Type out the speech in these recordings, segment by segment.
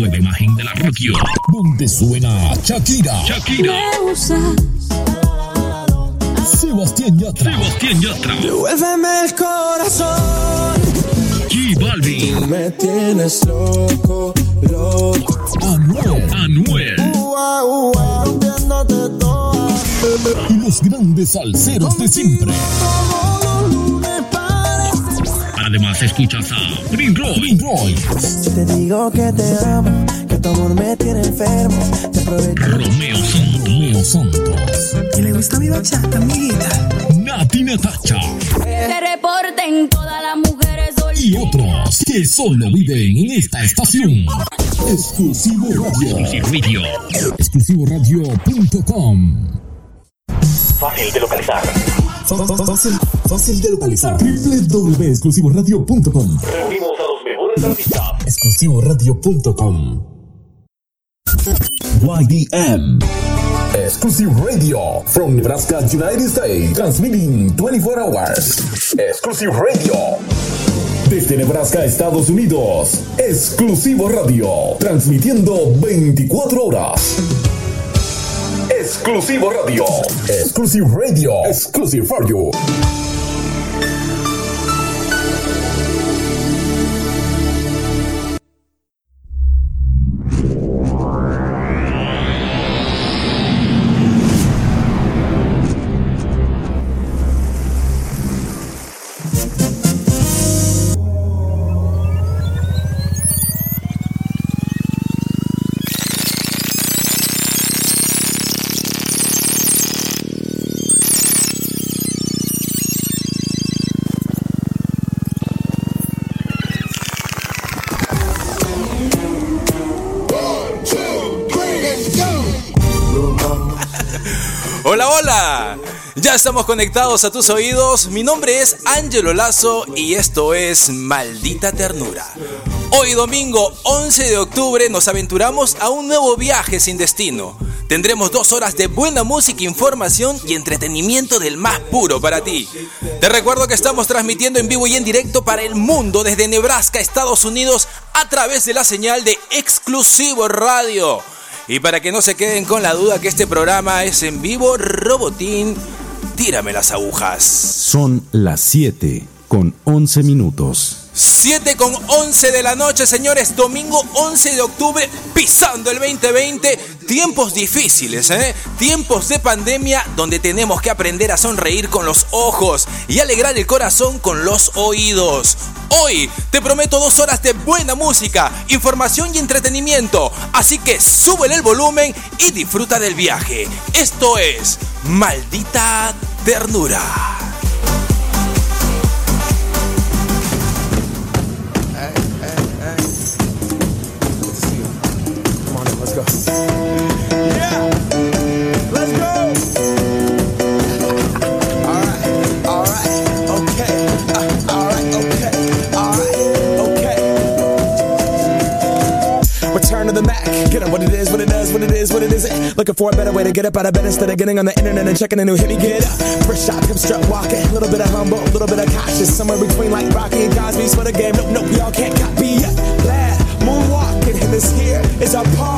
nueva imagen de la radio. Donde suena Shakira. Shakira. Sebastián Yatra. Sebastián Yatra. Devuélveme el corazón. G Balvin. Me tienes loco, loco. Anuel. Anuel. Ua, ua, rompiéndote toda. Y los grandes salseros de siempre. Además escuchas a Prince Roy. Roy. Si te digo que te amo, que tu amor me tiene enfermo, te aprovecho. Romeo Santos. Romeo Santos. Y le gusta mi bachata, amiguita. Nati Natacha. Te reporten todas las mujeres Y otros que solo viven en esta estación. Exclusivo Radio. Exclusivo Radio. Exclusivoradio.com. Fácil de localizar. Fácil, fácil de localizar. www.exclusivoradio.com. Reunimos a los mejores artistas. Exclusivoradio.com. YDM. Exclusive Radio from Nebraska, United States. Transmitting 24 hours. Exclusive Radio. Desde Nebraska, Estados Unidos. Exclusivo Radio. Transmitiendo 24 horas. Exclusivo Radio. Exclusive Radio. Exclusive for you. Hola, hola. Ya estamos conectados a tus oídos. Mi nombre es Ángelo Lazo y esto es Maldita Ternura. Hoy domingo 11 de octubre nos aventuramos a un nuevo viaje sin destino. Tendremos dos horas de buena música, información y entretenimiento del más puro para ti. Te recuerdo que estamos transmitiendo en vivo y en directo para el mundo desde Nebraska, Estados Unidos, a través de la señal de Exclusivo Radio. Y para que no se queden con la duda que este programa es en vivo, Robotín, tírame las agujas. Son las 7 con 11 minutos. 7 con 11 de la noche, señores, domingo 11 de octubre, pisando el 2020, tiempos difíciles, ¿eh? Tiempos de pandemia donde tenemos que aprender a sonreír con los ojos y alegrar el corazón con los oídos. Hoy te prometo dos horas de buena música, información y entretenimiento, así que súbele el volumen y disfruta del viaje. Esto es Maldita Ternura. Let's go. Yeah, let's go. All right, all right, okay. Uh, all right, okay, all right, okay. Return to the Mac. Get up what it is, what it does, what it is, what it isn't. Looking for a better way to get up out of bed instead of getting on the internet and checking a new hit. Me get up. First shot, come strut walking. A little bit of humble, a little bit of cautious. Somewhere between like Rocky and Cosby's for the game. Nope, nope, y'all can't copy yet. Glad moonwalking, and this here is our party.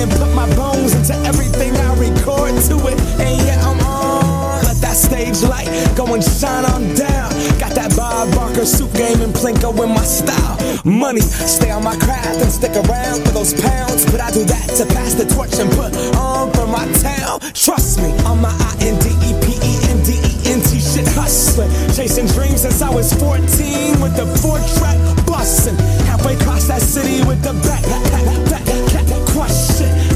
And put my bones into everything I record to it. And yeah, I'm on. Let that stage light go and shine on down. Got that Bob Barker suit game and Plinko in my style. Money, stay on my craft and stick around for those pounds. But I do that to pass the torch and put on for my town. Trust me, on my I N D E P E N D E N T shit hustling. Chasing dreams since I was 14 with the four track bustin'. Halfway across that city with the back, back, back, back, back, shit.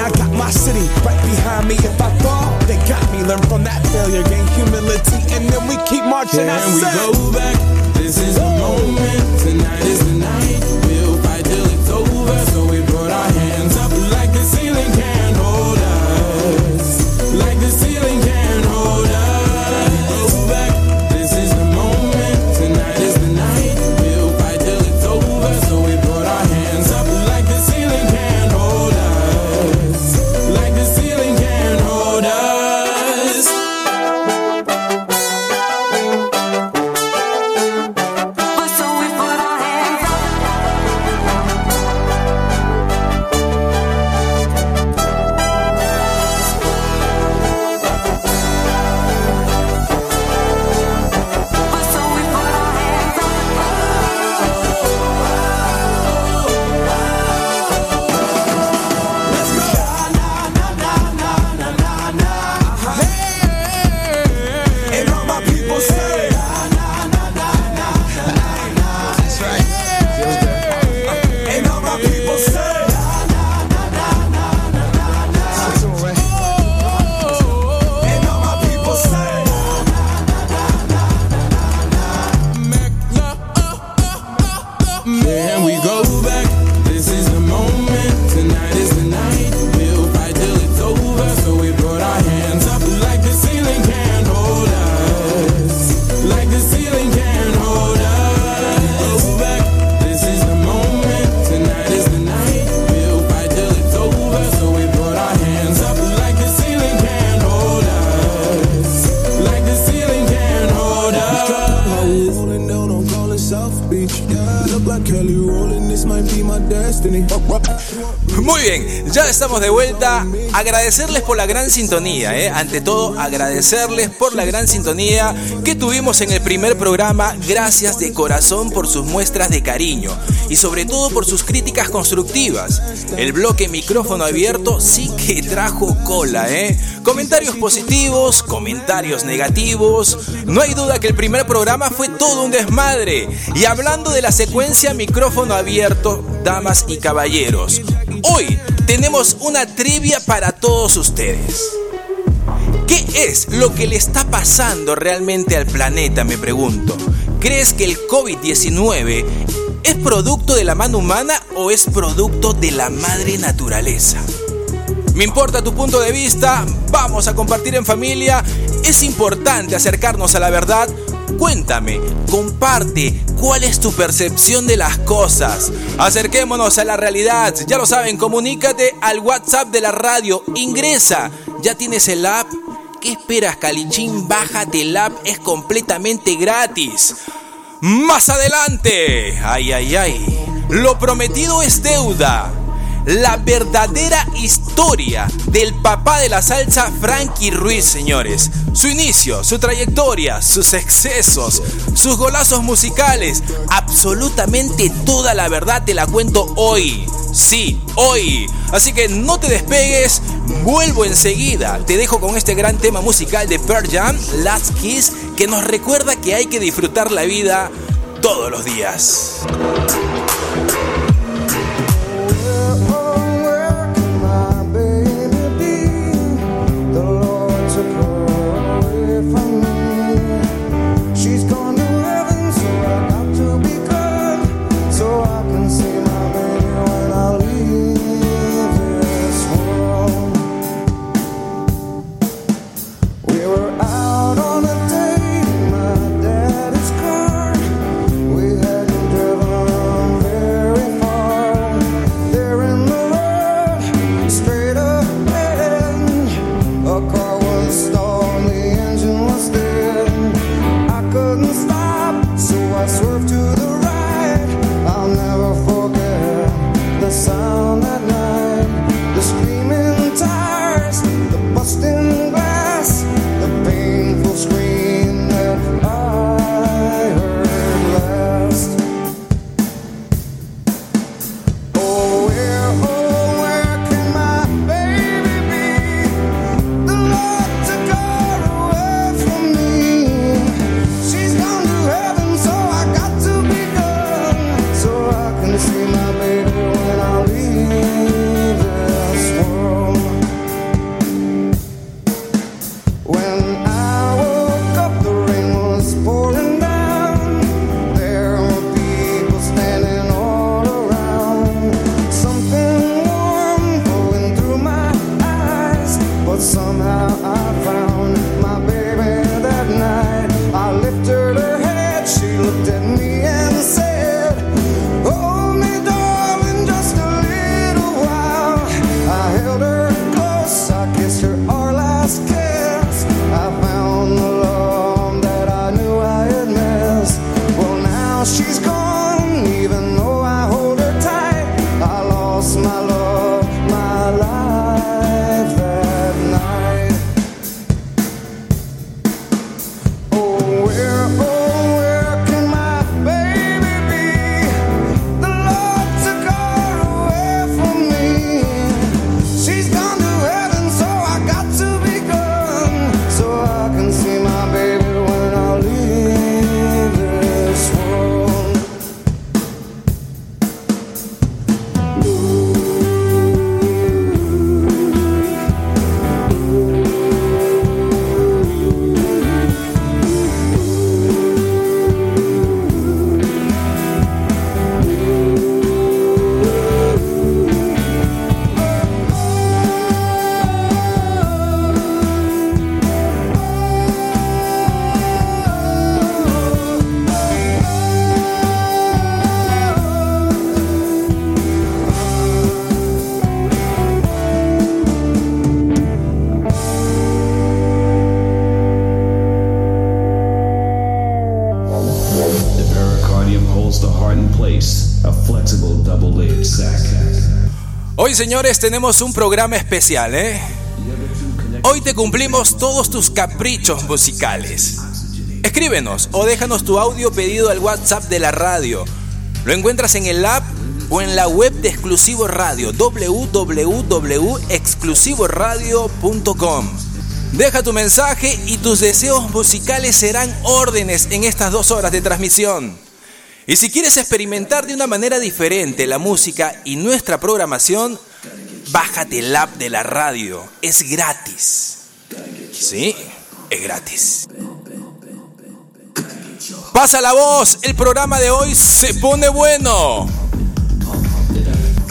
I got my city right behind me. If I fall, they got me. Learn from that failure, gain humility, and then we keep marching. And we go back? This is the moment. Tonight is the night. We'll Agradecerles por la gran sintonía, ¿eh? ante todo agradecerles por la gran sintonía que tuvimos en el primer programa. Gracias de corazón por sus muestras de cariño y sobre todo por sus críticas constructivas. El bloque micrófono abierto sí que trajo cola, ¿eh? Comentarios positivos, comentarios negativos. No hay duda que el primer programa fue todo un desmadre. Y hablando de la secuencia micrófono abierto, damas y caballeros, hoy tenemos una trivia para todos ustedes. ¿Qué es lo que le está pasando realmente al planeta, me pregunto? ¿Crees que el COVID-19 es producto de la mano humana o es producto de la madre naturaleza? Me importa tu punto de vista, vamos a compartir en familia, es importante acercarnos a la verdad. Cuéntame, comparte cuál es tu percepción de las cosas. Acerquémonos a la realidad, ya lo saben, comunícate al WhatsApp de la radio, ingresa, ya tienes el app. ¿Qué esperas, Calichín? Bájate el app, es completamente gratis. Más adelante, ay, ay, ay, lo prometido es deuda la verdadera historia del papá de la salsa Frankie Ruiz, señores. Su inicio, su trayectoria, sus excesos, sus golazos musicales, absolutamente toda la verdad te la cuento hoy. Sí, hoy. Así que no te despegues, vuelvo enseguida. Te dejo con este gran tema musical de Pearl Jam, Last Kiss, que nos recuerda que hay que disfrutar la vida todos los días. señores, tenemos un programa especial, ¿eh? Hoy te cumplimos todos tus caprichos musicales. Escríbenos o déjanos tu audio pedido al WhatsApp de la radio. Lo encuentras en el app o en la web de Exclusivo Radio, www.exclusivoradio.com. Deja tu mensaje y tus deseos musicales serán órdenes en estas dos horas de transmisión. Y si quieres experimentar de una manera diferente la música y nuestra programación, Bájate el app de la radio. Es gratis. Sí, es gratis. Pasa la voz. El programa de hoy se pone bueno.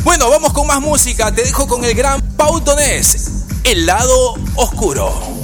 Bueno, vamos con más música. Te dejo con el gran Pautonés. El lado oscuro.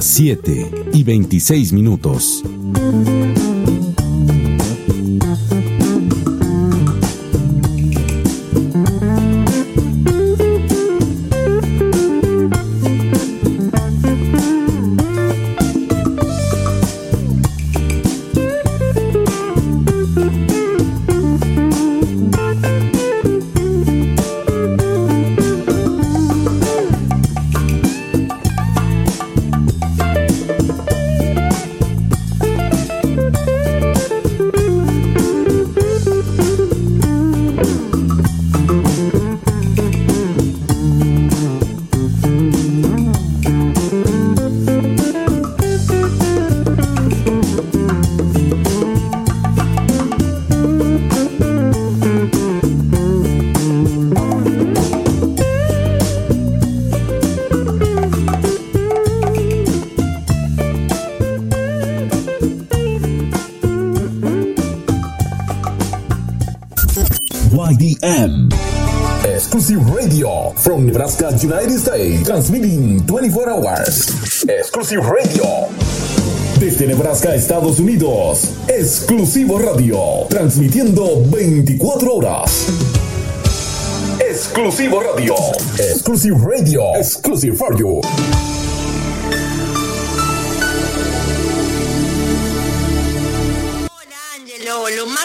las 7 y 26 minutos. IDM. Exclusive Radio from Nebraska, United States. Transmitting 24 hours. Exclusive Radio. Desde Nebraska, Estados Unidos. Exclusivo Radio. Transmitiendo 24 horas. Exclusivo Radio. Exclusive Radio. Exclusive Radio.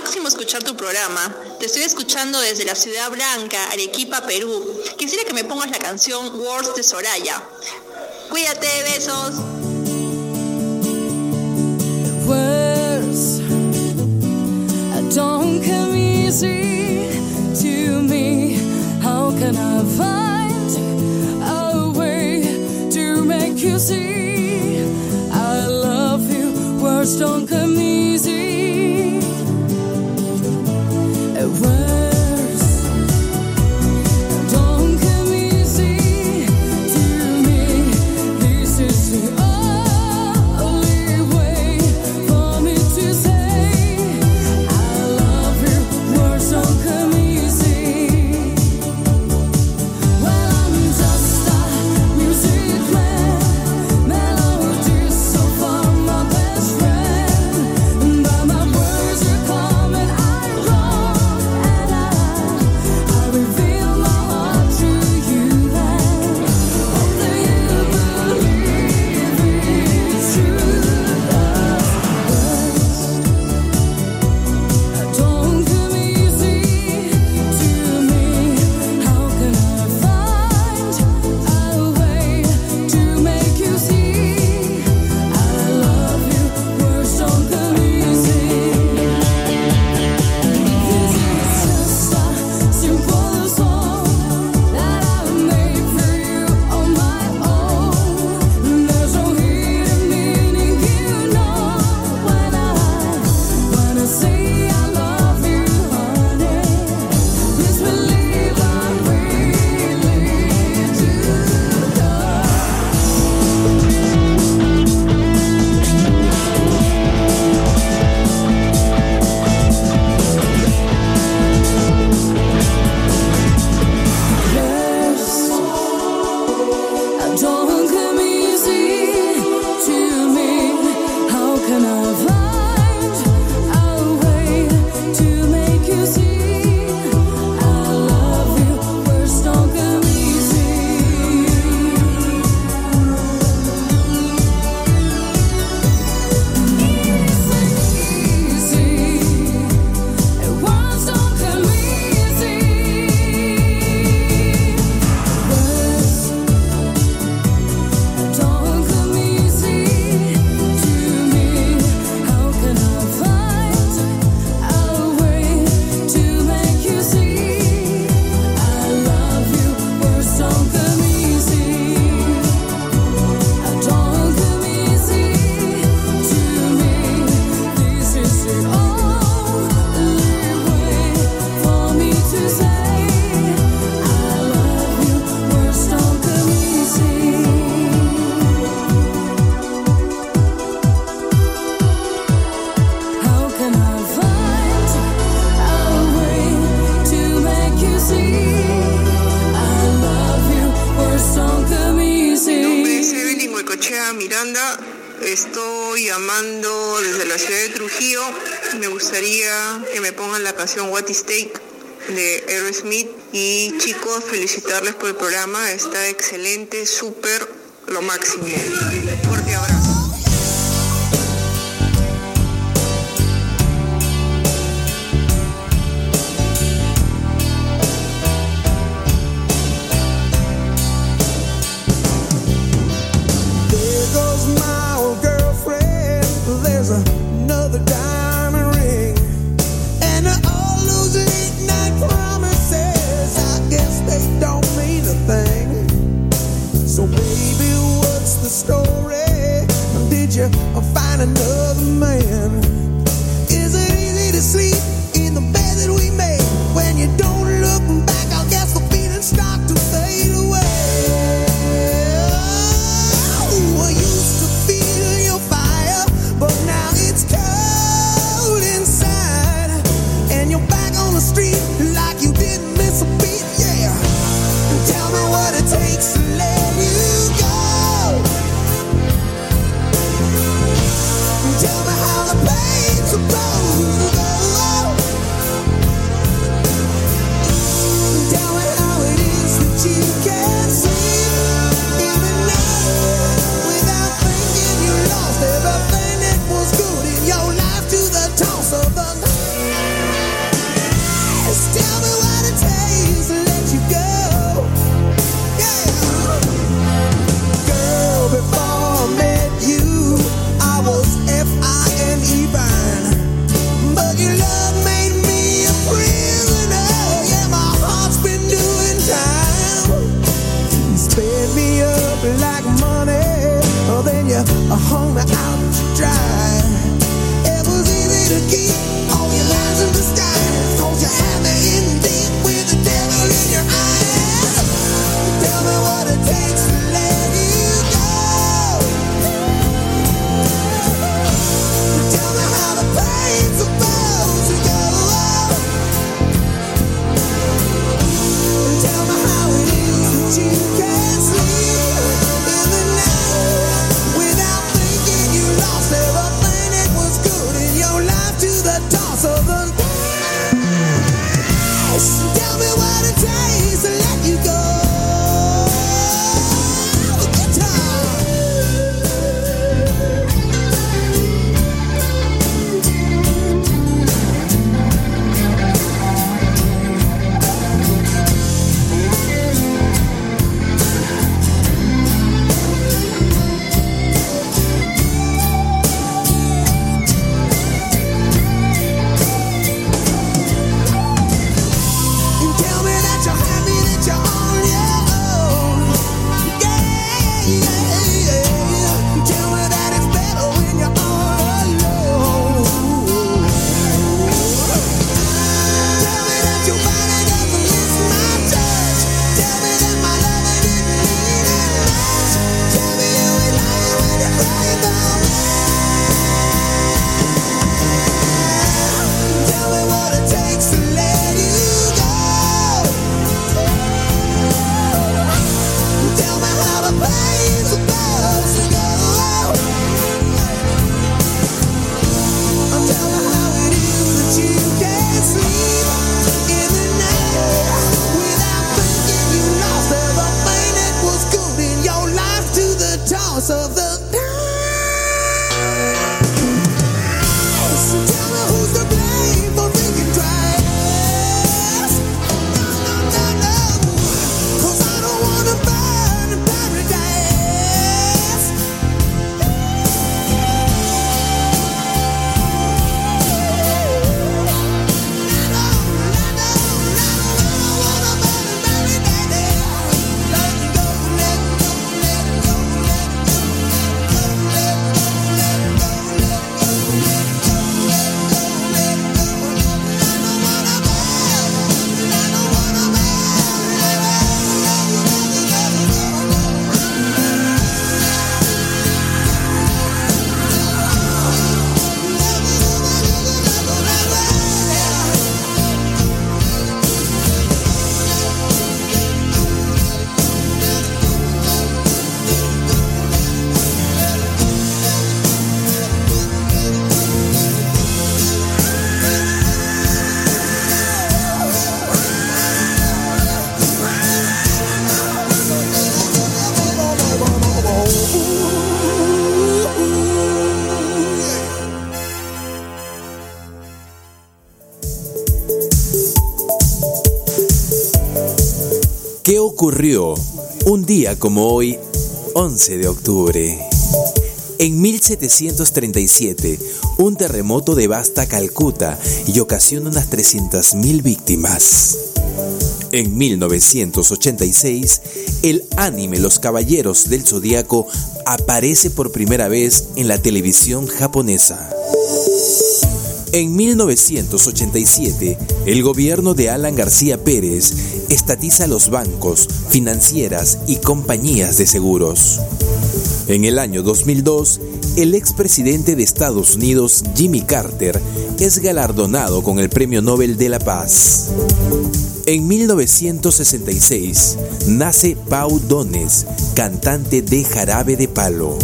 máximo escuchar tu programa. Te estoy escuchando desde la Ciudad Blanca, Arequipa, Perú. Quisiera que me pongas la canción Words de Soraya. Cuídate, besos. Words don't come easy to me. How can I find a way to make you see? I love you. Words don't come easy. Estoy llamando desde la ciudad de Trujillo. Me gustaría que me pongan la canción What is Take de Aerosmith. Y chicos, felicitarles por el programa. Está excelente, súper, lo máximo. Fuerte abrazo. Hung me out to dry. It was easy to keep all your lies in disguise. Cause you had me in ocurrió un día como hoy, 11 de octubre? En 1737, un terremoto devasta Calcuta y ocasiona unas 300.000 víctimas. En 1986, el anime Los Caballeros del Zodíaco aparece por primera vez en la televisión japonesa. En 1987, el gobierno de Alan García Pérez estatiza los bancos, financieras y compañías de seguros. En el año 2002, el expresidente de Estados Unidos, Jimmy Carter, es galardonado con el Premio Nobel de la Paz. En 1966 nace Pau Dones, cantante de Jarabe de Palo.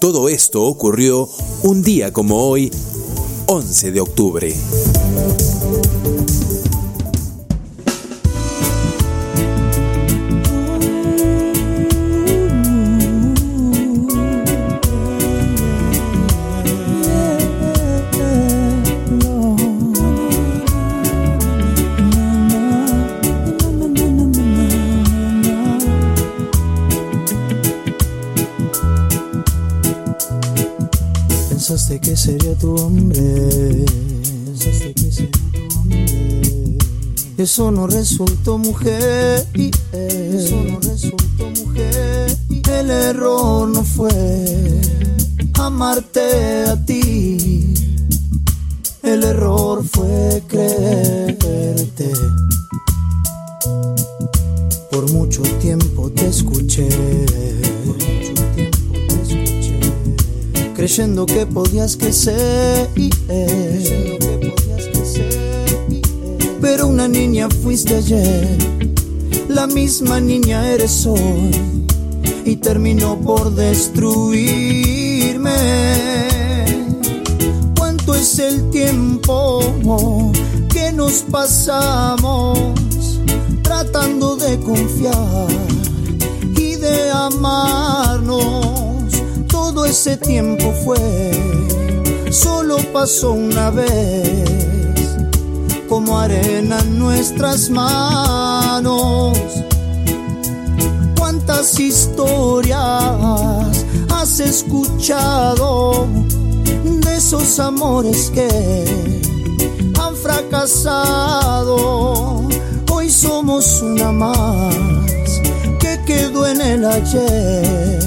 Todo esto ocurrió un día como hoy, 11 de octubre. Eso no resultó mujer. Eso no resultó mujer. El error no fue amarte a ti. El error fue creerte. Por mucho tiempo te escuché. Por mucho tiempo te escuché. Creyendo que podías crecer. Misma niña eres hoy. Y terminó por destruirme. ¿Cuánto es el tiempo que nos pasamos tratando de confiar y de amarnos? Todo ese tiempo fue, solo pasó una vez, como arena en nuestras manos. ¿Cuántas historias has escuchado de esos amores que han fracasado? Hoy somos una más que quedó en el ayer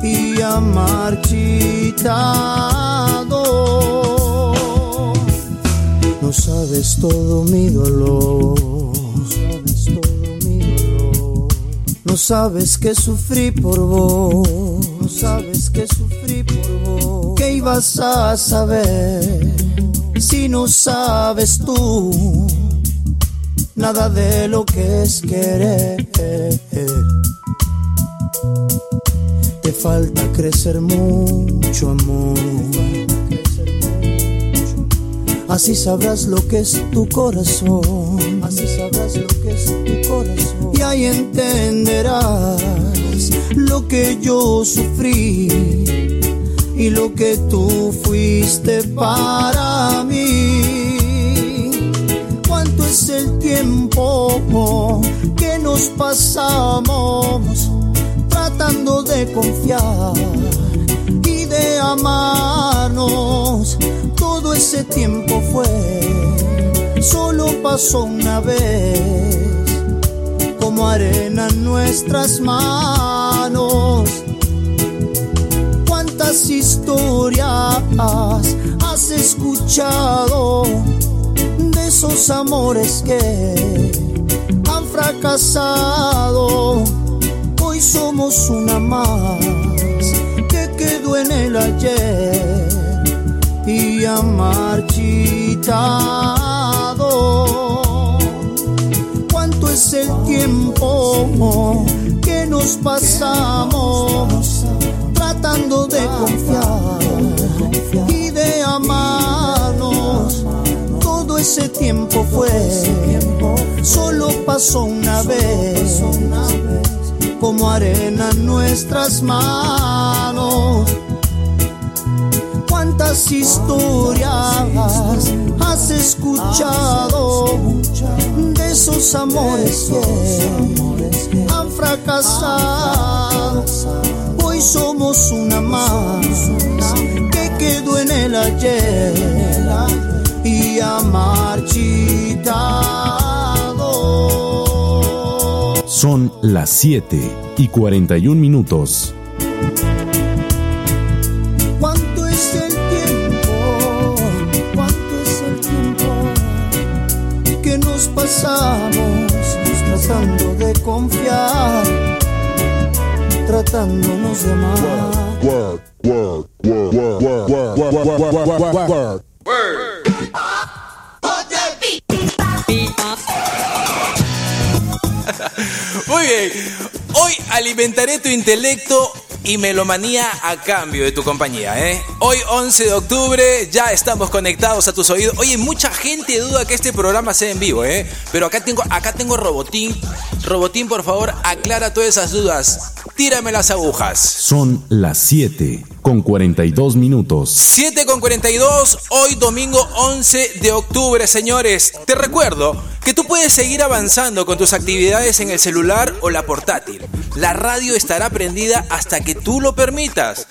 y ha marchitado. No sabes todo mi dolor. Sabes que sufrí por vos. No sabes que sufrí por vos. ¿Qué ibas a saber si no sabes tú nada de lo que es querer? Te falta crecer mucho amor. Así sabrás lo que es tu corazón. Así sabrás lo Y ahí entenderás lo que yo sufrí y lo que tú fuiste para mí. ¿Cuánto es el tiempo que nos pasamos tratando de confiar y de amarnos? Todo ese tiempo fue, solo pasó una vez, como arena en nuestras manos. ¿Cuántas historias has escuchado de esos amores que han fracasado? Hoy somos una más que quedó en el ayer y ha marchitado. El tiempo que nos pasamos tratando de confiar y de amarnos? Todo ese tiempo fue, solo pasó una vez, como arena en nuestras manos cuántas historias has escuchado de esos amores que han fracasado. Hoy somos una más que quedó en el ayer y ha marchitado. Son las 7 y 41 minutos. Tratándonos de amar? Work, work, work, work, work, work, work, work, work, work, work. Muy bien. Hoy alimentaré tu intelecto y melomanía a cambio de tu compañía, ¿eh? Hoy 11 de octubre ya estamos conectados a tus oídos. Oye, mucha gente duda que este programa sea en vivo, ¿eh? Pero acá tengo, acá tengo Robotín. Robotín, por favor, aclara todas esas dudas. Tírame las agujas. Son las 7 con 42 minutos. 7 con 42, hoy domingo 11 de octubre, señores. Te recuerdo que tú puedes seguir avanzando con tus actividades en el celular o la portátil. La radio estará prendida hasta que tú lo permitas.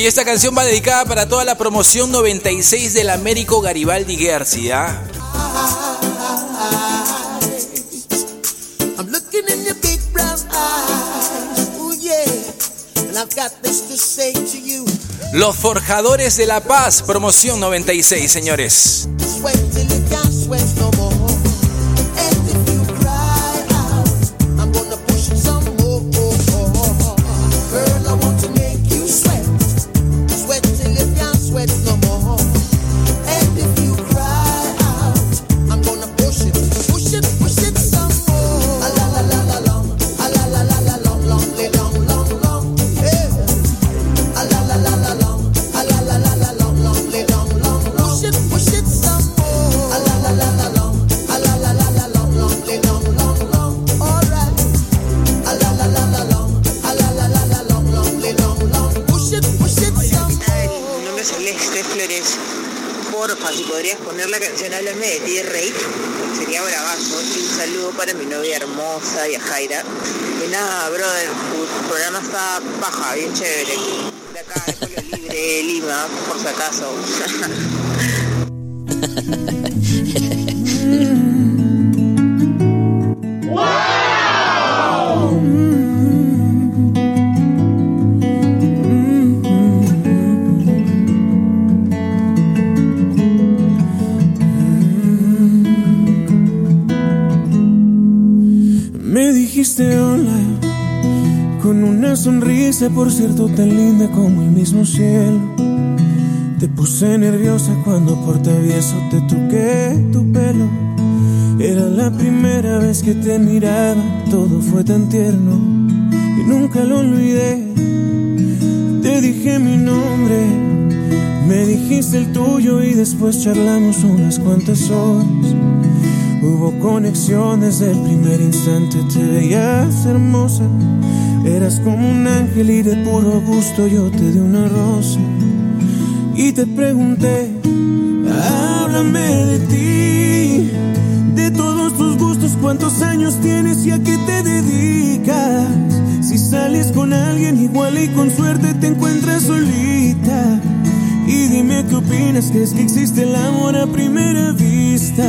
Oye, esta canción va dedicada para toda la promoción 96 del Américo Garibaldi Gersi, ¿ah? Los Forjadores de la Paz, promoción 96, señores. Por cierto, tan linda como el mismo cielo. Te puse nerviosa cuando por travieso te toqué tu pelo. Era la primera vez que te miraba, todo fue tan tierno y nunca lo olvidé. Te dije mi nombre, me dijiste el tuyo y después charlamos unas cuantas horas. Hubo conexión desde el primer instante, te veías hermosa. Eras como un ángel y de puro gusto yo te di una rosa. Y te pregunté, háblame de ti, de todos tus gustos, cuántos años tienes y a qué te dedicas. Si sales con alguien igual y con suerte te encuentras solita. Y dime qué opinas, ¿crees que existe el amor a primera vista?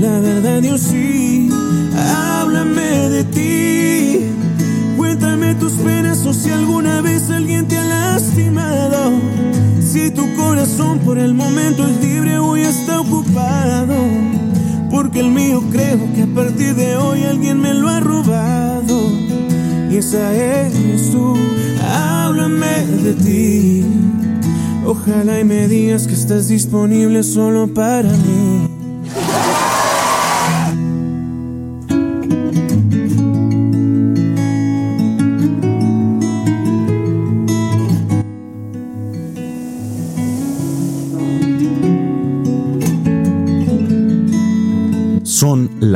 La verdad yo sí, háblame de ti. Cuéntame tus penas o si alguna vez alguien te ha lastimado. Si tu corazón por el momento es libre hoy está ocupado. Porque el mío creo que a partir de hoy alguien me lo ha robado. Y esa eres tú, háblame de ti. Ojalá y me digas que estás disponible solo para mí.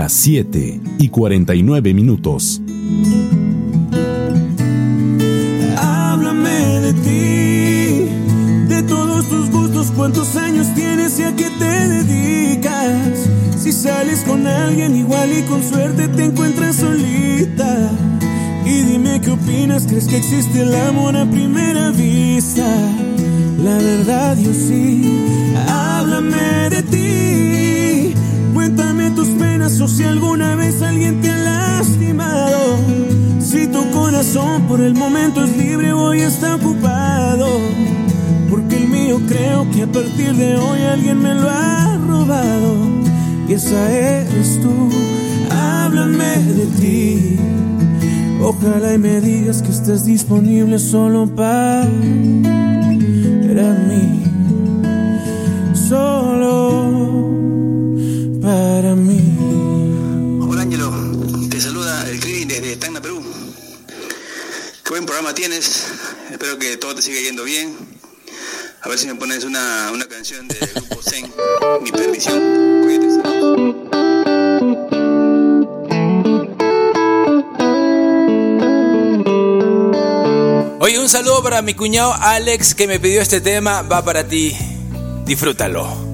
Las 7 y 49 minutos. Háblame de ti, de todos tus gustos, cuántos años tienes y a qué te dedicas. Si sales con alguien igual y con suerte te encuentras solita. Y dime qué opinas, ¿crees que existe el amor a primera vista? La verdad yo sí, háblame de ti. Cuéntame tus penas ¿Acaso si alguna vez alguien te ha lastimado? Si tu corazón por el momento es libre, hoy está ocupado. Porque el mío creo que a partir de hoy alguien me lo ha robado. Y esa eres tú. Háblame de ti. Ojalá y me digas que estás disponible solo para mí. Solo para mí. Programa tienes, espero que todo te siga yendo bien. A ver si me pones una, una canción del grupo Zen, Mi Perdición. Cuídate. Oye, un saludo para mi cuñado Alex que me pidió este tema. Va para ti. Disfrútalo.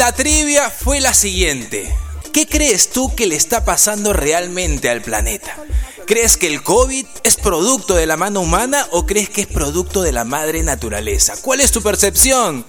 La trivia fue la siguiente. ¿Qué crees tú que le está pasando realmente al planeta? ¿Crees que el COVID es producto de la mano humana o crees que es producto de la madre naturaleza? ¿Cuál es tu percepción?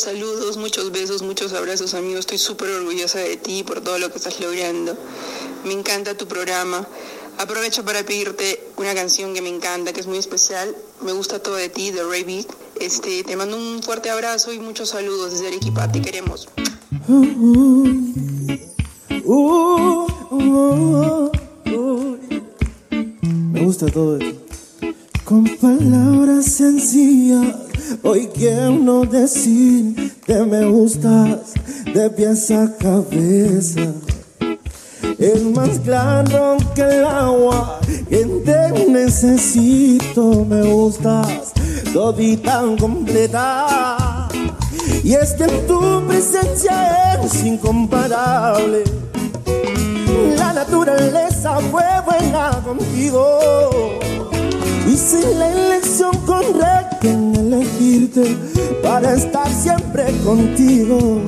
Saludos, muchos besos, muchos abrazos, amigo. Estoy súper orgullosa de ti por todo lo que estás logrando. Me encanta tu programa. Aprovecho para pedirte una canción que me encanta, que es muy especial. Me gusta todo de ti, de Ray B. Este, te mando un fuerte abrazo y muchos saludos desde Arequipa. Te queremos. Me gusta todo de ti. Con palabras sencillas, hoy quiero decir que me gustas de pies a cabeza. Es más claro que el agua, que te necesito, me gustas todita completa. Y es que tu presencia es incomparable. La naturaleza fue buena contigo. Hice la elección correcta elegirte para estar siempre contigo.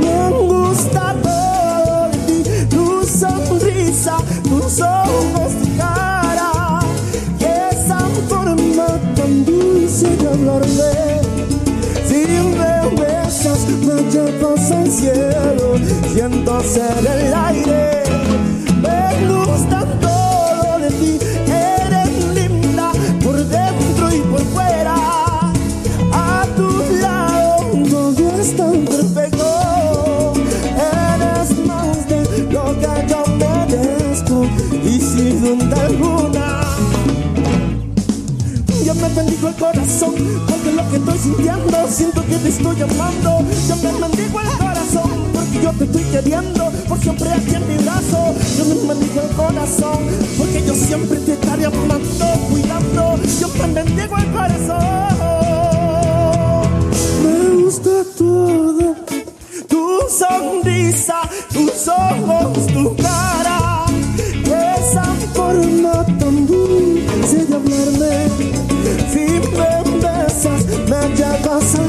Me gusta todo de ti, tu sonrisa, tus ojos, tu cara, y esa forma tan dulce de hablarme. Si me besas, me llevas al cielo, siento ser el aire. Me gusta Bendigo el corazón porque lo que estoy sintiendo siento que te estoy amando. Yo me bendigo el corazón porque yo te estoy queriendo por siempre aquí en mi brazo. Yo me bendigo el corazón porque yo siempre te estaré amando, cuidando. Yo me bendigo el corazón. Me gusta todo, tu sonrisa, tus ojos,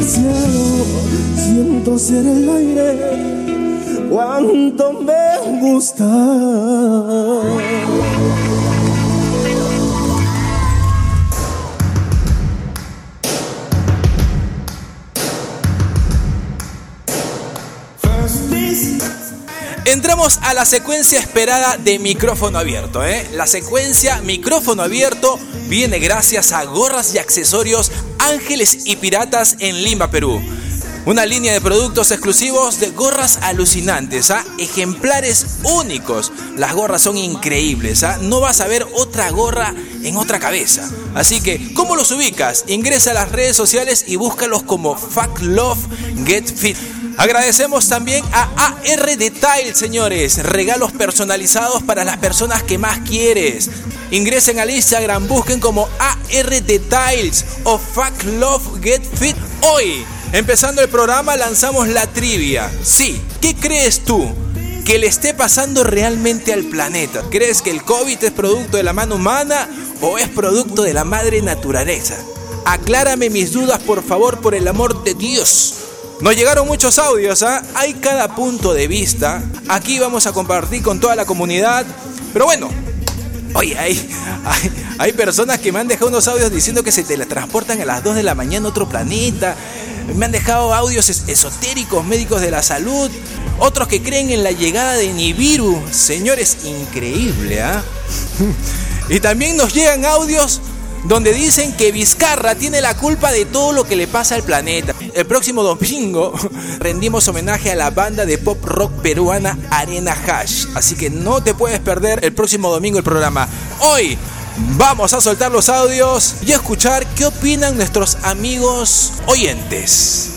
siento ser el aire, cuánto me gusta. Entramos a la secuencia esperada de micrófono abierto. ¿eh? La secuencia micrófono abierto viene gracias a gorras y accesorios Ángeles y Piratas en Lima, Perú. Una línea de productos exclusivos de gorras alucinantes, ¿ah? ejemplares únicos. Las gorras son increíbles, ¿ah? no vas a ver otra gorra en otra cabeza. Así que, ¿cómo los ubicas? Ingresa a las redes sociales y búscalos como Fuck Love Get Fit. Agradecemos también a AR Detail, señores. Regalos personalizados para las personas que más quieres. Ingresen al Instagram, busquen como AR Details o Fuck Love Get Fit. Hoy, empezando el programa, lanzamos la trivia. Sí, ¿qué crees tú? que le esté pasando realmente al planeta? ¿Crees que el COVID es producto de la mano humana o es producto de la madre naturaleza? Aclárame mis dudas, por favor, por el amor de Dios. Nos llegaron muchos audios, ¿ah? hay cada punto de vista. Aquí vamos a compartir con toda la comunidad. Pero bueno, oye, hay, hay, personas que me han dejado unos audios diciendo que se teletransportan a las 2 de la mañana a otro planeta. Me han dejado audios es- esotéricos, médicos de la salud. Otros que creen en la llegada de Nibiru. Señores, increíble, ¿ah? Y también nos llegan audios donde dicen que Vizcarra tiene la culpa de todo lo que le pasa al planeta. El próximo domingo rendimos homenaje a la banda de pop rock peruana Arena Hash. Así que no te puedes perder el próximo domingo el programa. Hoy vamos a soltar los audios y escuchar qué opinan nuestros amigos oyentes.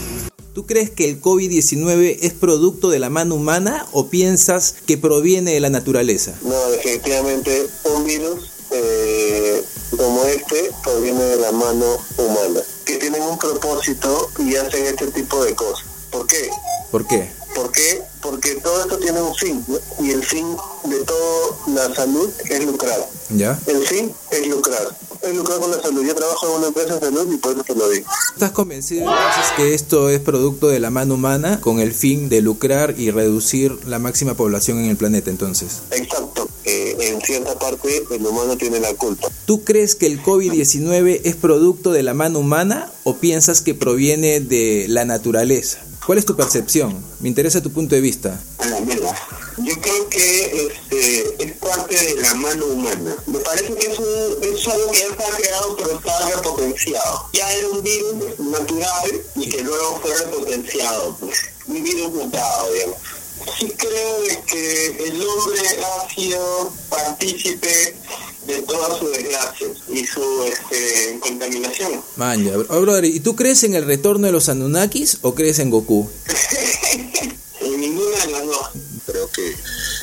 ¿Tú crees que el COVID-19 es producto de la mano humana o piensas que proviene de la naturaleza? No, definitivamente un virus eh, como este proviene de la mano humana, que tienen un propósito y hacen este tipo de cosas. ¿Por qué? ¿Por qué? ¿Por qué? Porque todo esto tiene un fin, ¿no? y el fin de toda la salud es lucrar. ¿Ya? El fin es lucrar. Es lucrar con la salud. Yo trabajo en una empresa de salud y por eso te lo digo. ¿Estás convencido entonces que esto es producto de la mano humana con el fin de lucrar y reducir la máxima población en el planeta entonces? Exacto. Eh, en cierta parte el humano tiene la culpa. ¿Tú crees que el COVID-19 es producto de la mano humana o piensas que proviene de la naturaleza? ¿Cuál es tu percepción? Me interesa tu punto de vista. Ah, mira, yo creo que este, es parte de la mano humana. Me parece que es, un, es algo que ya está creado pero está repotenciado. Ya era un virus natural y que luego fue repotenciado. Pues. Un virus mutado, digamos. Sí creo que el hombre ha sido partícipe de todas sus desgracias y su este, contaminación. Bro- oh, brother, ¿y tú crees en el retorno de los Anunnakis o crees en Goku? En ninguna de las dos. Creo que,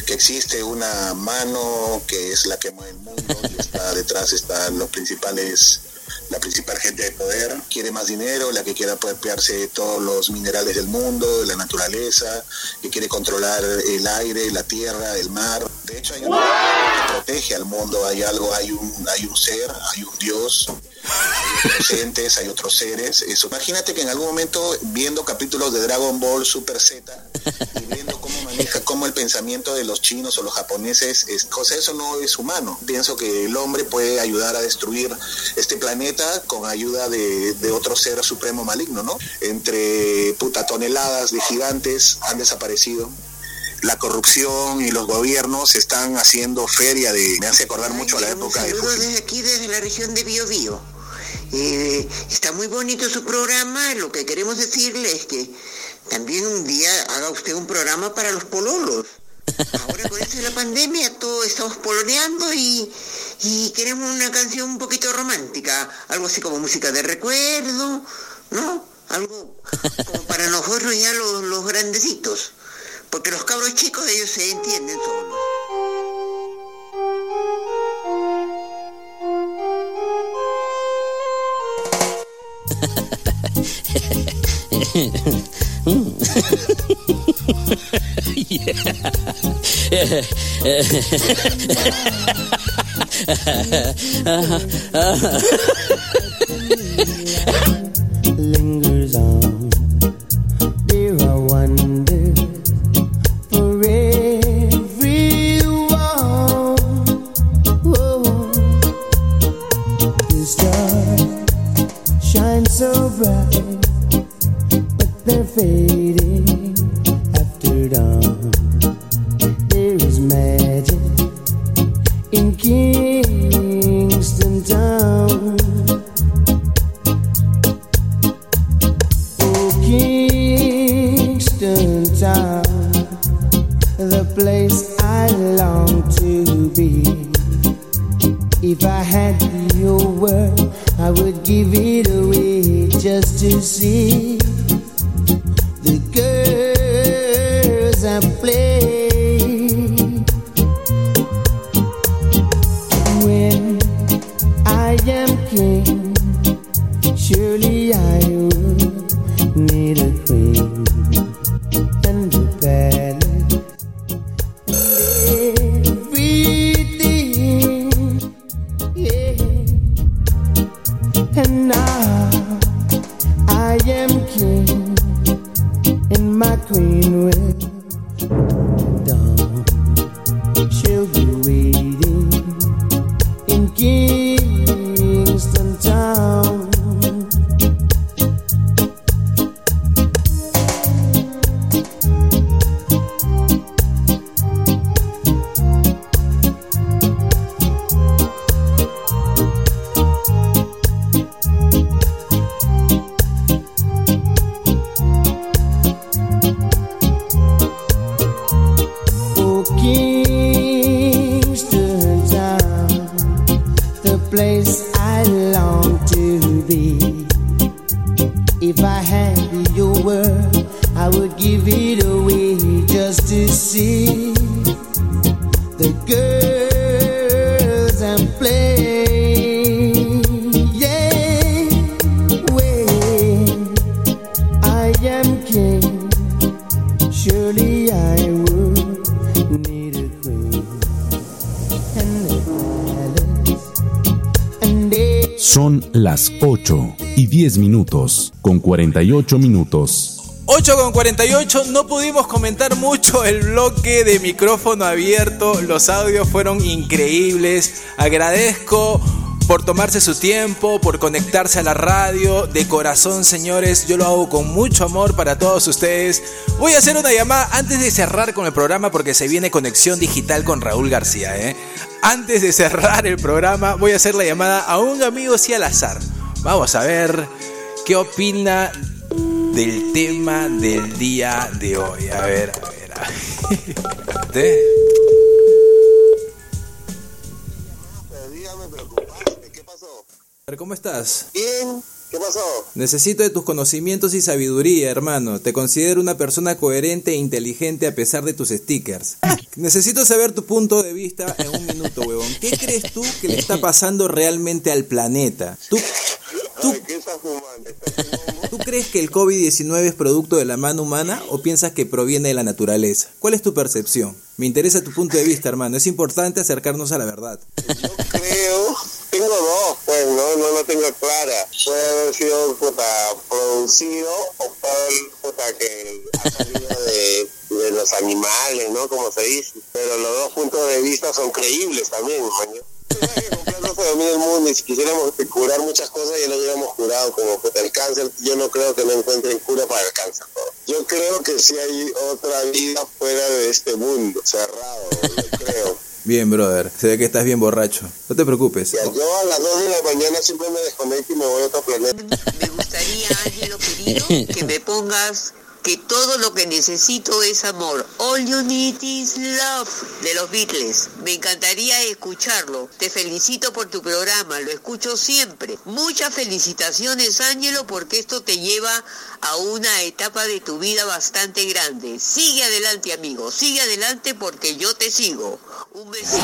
que existe una mano que es la que mueve el mundo y está detrás están los principales la principal gente de poder. Quiere más dinero, la que quiere apropiarse de todos los minerales del mundo, de la naturaleza, que quiere controlar el aire, la tierra, el mar. De hecho, hay una que protege al mundo, hay algo, hay un, hay un ser, hay un Dios, hay otros entes, hay otros seres. Eso. Imagínate que en algún momento, viendo capítulos de Dragon Ball Super Z, y viendo cómo maneja, cómo el pensamiento de los chinos o los japoneses, es, cosa eso no es humano. Pienso que el hombre puede ayudar a destruir este planeta con ayuda de, de otro ser supremo maligno, ¿no? Entre puta toneladas de gigantes han desaparecido. La corrupción y los gobiernos están haciendo feria de... Me hace acordar mucho a la época de desde aquí, desde la región de Biobío. Eh, está muy bonito su programa. Lo que queremos decirle es que también un día haga usted un programa para los pololos. Ahora con esto de la pandemia todos estamos poloneando y, y queremos una canción un poquito romántica. Algo así como música de recuerdo, ¿no? Algo como para nosotros ya los, los grandecitos. Porque los cabros chicos ellos se entienden solos. Mm. yeah. uh-huh. Uh-huh. las 8 y 10 minutos, con 48 minutos. 8 con 48, no pudimos comentar mucho el bloque de micrófono abierto, los audios fueron increíbles, agradezco por tomarse su tiempo, por conectarse a la radio, de corazón señores, yo lo hago con mucho amor para todos ustedes. Voy a hacer una llamada antes de cerrar con el programa porque se viene conexión digital con Raúl García. ¿eh? Antes de cerrar el programa voy a hacer la llamada a un amigo así al azar. Vamos a ver qué opina del tema del día de hoy. A ver, a ver, a ver. Espérate. A ver, ¿Cómo estás? Bien, ¿qué pasó? Necesito de tus conocimientos y sabiduría, hermano. Te considero una persona coherente e inteligente a pesar de tus stickers. Necesito saber tu punto de vista en un minuto, huevón. ¿Qué crees tú que le está pasando realmente al planeta? ¿Tú, tú, Ay, ¿qué estás fumando? ¿Tú crees que el COVID-19 es producto de la mano humana o piensas que proviene de la naturaleza? ¿Cuál es tu percepción? Me interesa tu punto de vista, hermano. Es importante acercarnos a la verdad. Creo, tengo dos, pues no, no lo tengo clara. Puede haber sido puta, producido o puede haber puta, que ha salido de, de los animales, ¿no? Como se dice. Pero los dos puntos de vista son creíbles también, maño. No se domina el mundo y si quisiéramos curar muchas cosas ya lo hubiéramos curado como puta, el cáncer yo no creo que no encuentren cura para el cáncer yo creo que sí hay otra vida fuera de este mundo cerrado yo creo Bien, brother. Se ve que estás bien borracho. No te preocupes. yo a las 2 de la mañana siempre me desconecto y me voy a otro planeta Ángelo querido, que me pongas que todo lo que necesito es amor. All you need is love de los Beatles. Me encantaría escucharlo. Te felicito por tu programa, lo escucho siempre. Muchas felicitaciones, Ángelo, porque esto te lleva a una etapa de tu vida bastante grande. Sigue adelante, amigo. Sigue adelante porque yo te sigo. Un besito.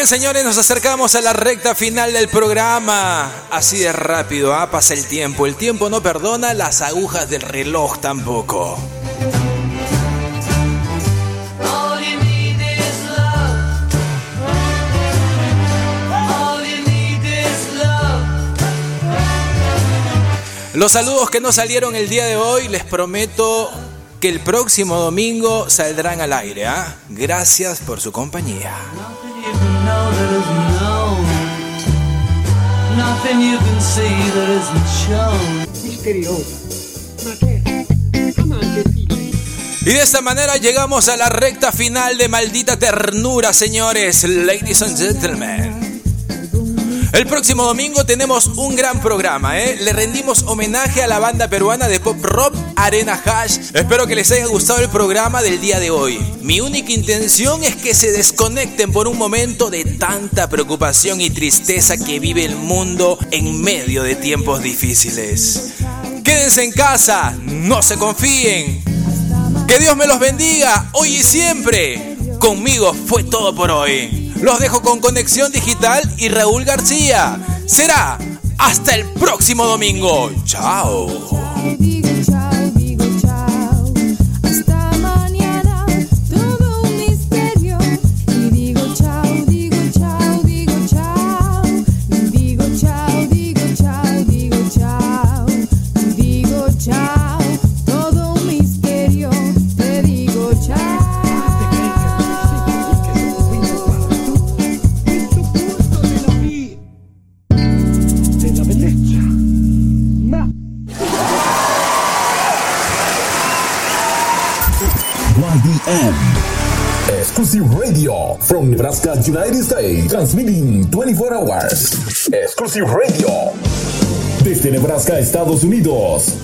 Bien, señores, nos acercamos a la recta final del programa. Así de rápido, ¿ah? pasa el tiempo. El tiempo no perdona, las agujas del reloj tampoco. Los saludos que no salieron el día de hoy, les prometo que el próximo domingo saldrán al aire. ¿ah? Gracias por su compañía. Nothing you can know that isn't known. Nothing you can see that isn't shown. Misteriosa. Y de esta manera llegamos a la recta final de Maldita Ternura, señores, ladies and gentlemen. El próximo domingo tenemos un gran programa, ¿eh? Le rendimos homenaje a la banda peruana de pop rock Arena Hash. Espero que les haya gustado el programa del día de hoy. Mi única intención es que se desconecten por un momento de tanta preocupación y tristeza que vive el mundo en medio de tiempos difíciles. Quédense en casa, no se confíen. Que Dios me los bendiga hoy y siempre. Conmigo fue todo por hoy. Los dejo con Conexión Digital y Raúl García. Será hasta el próximo domingo. Chao. Nebraska, United States. Transmitting 24 hours. Exclusive radio. Desde Nebraska, Estados Unidos.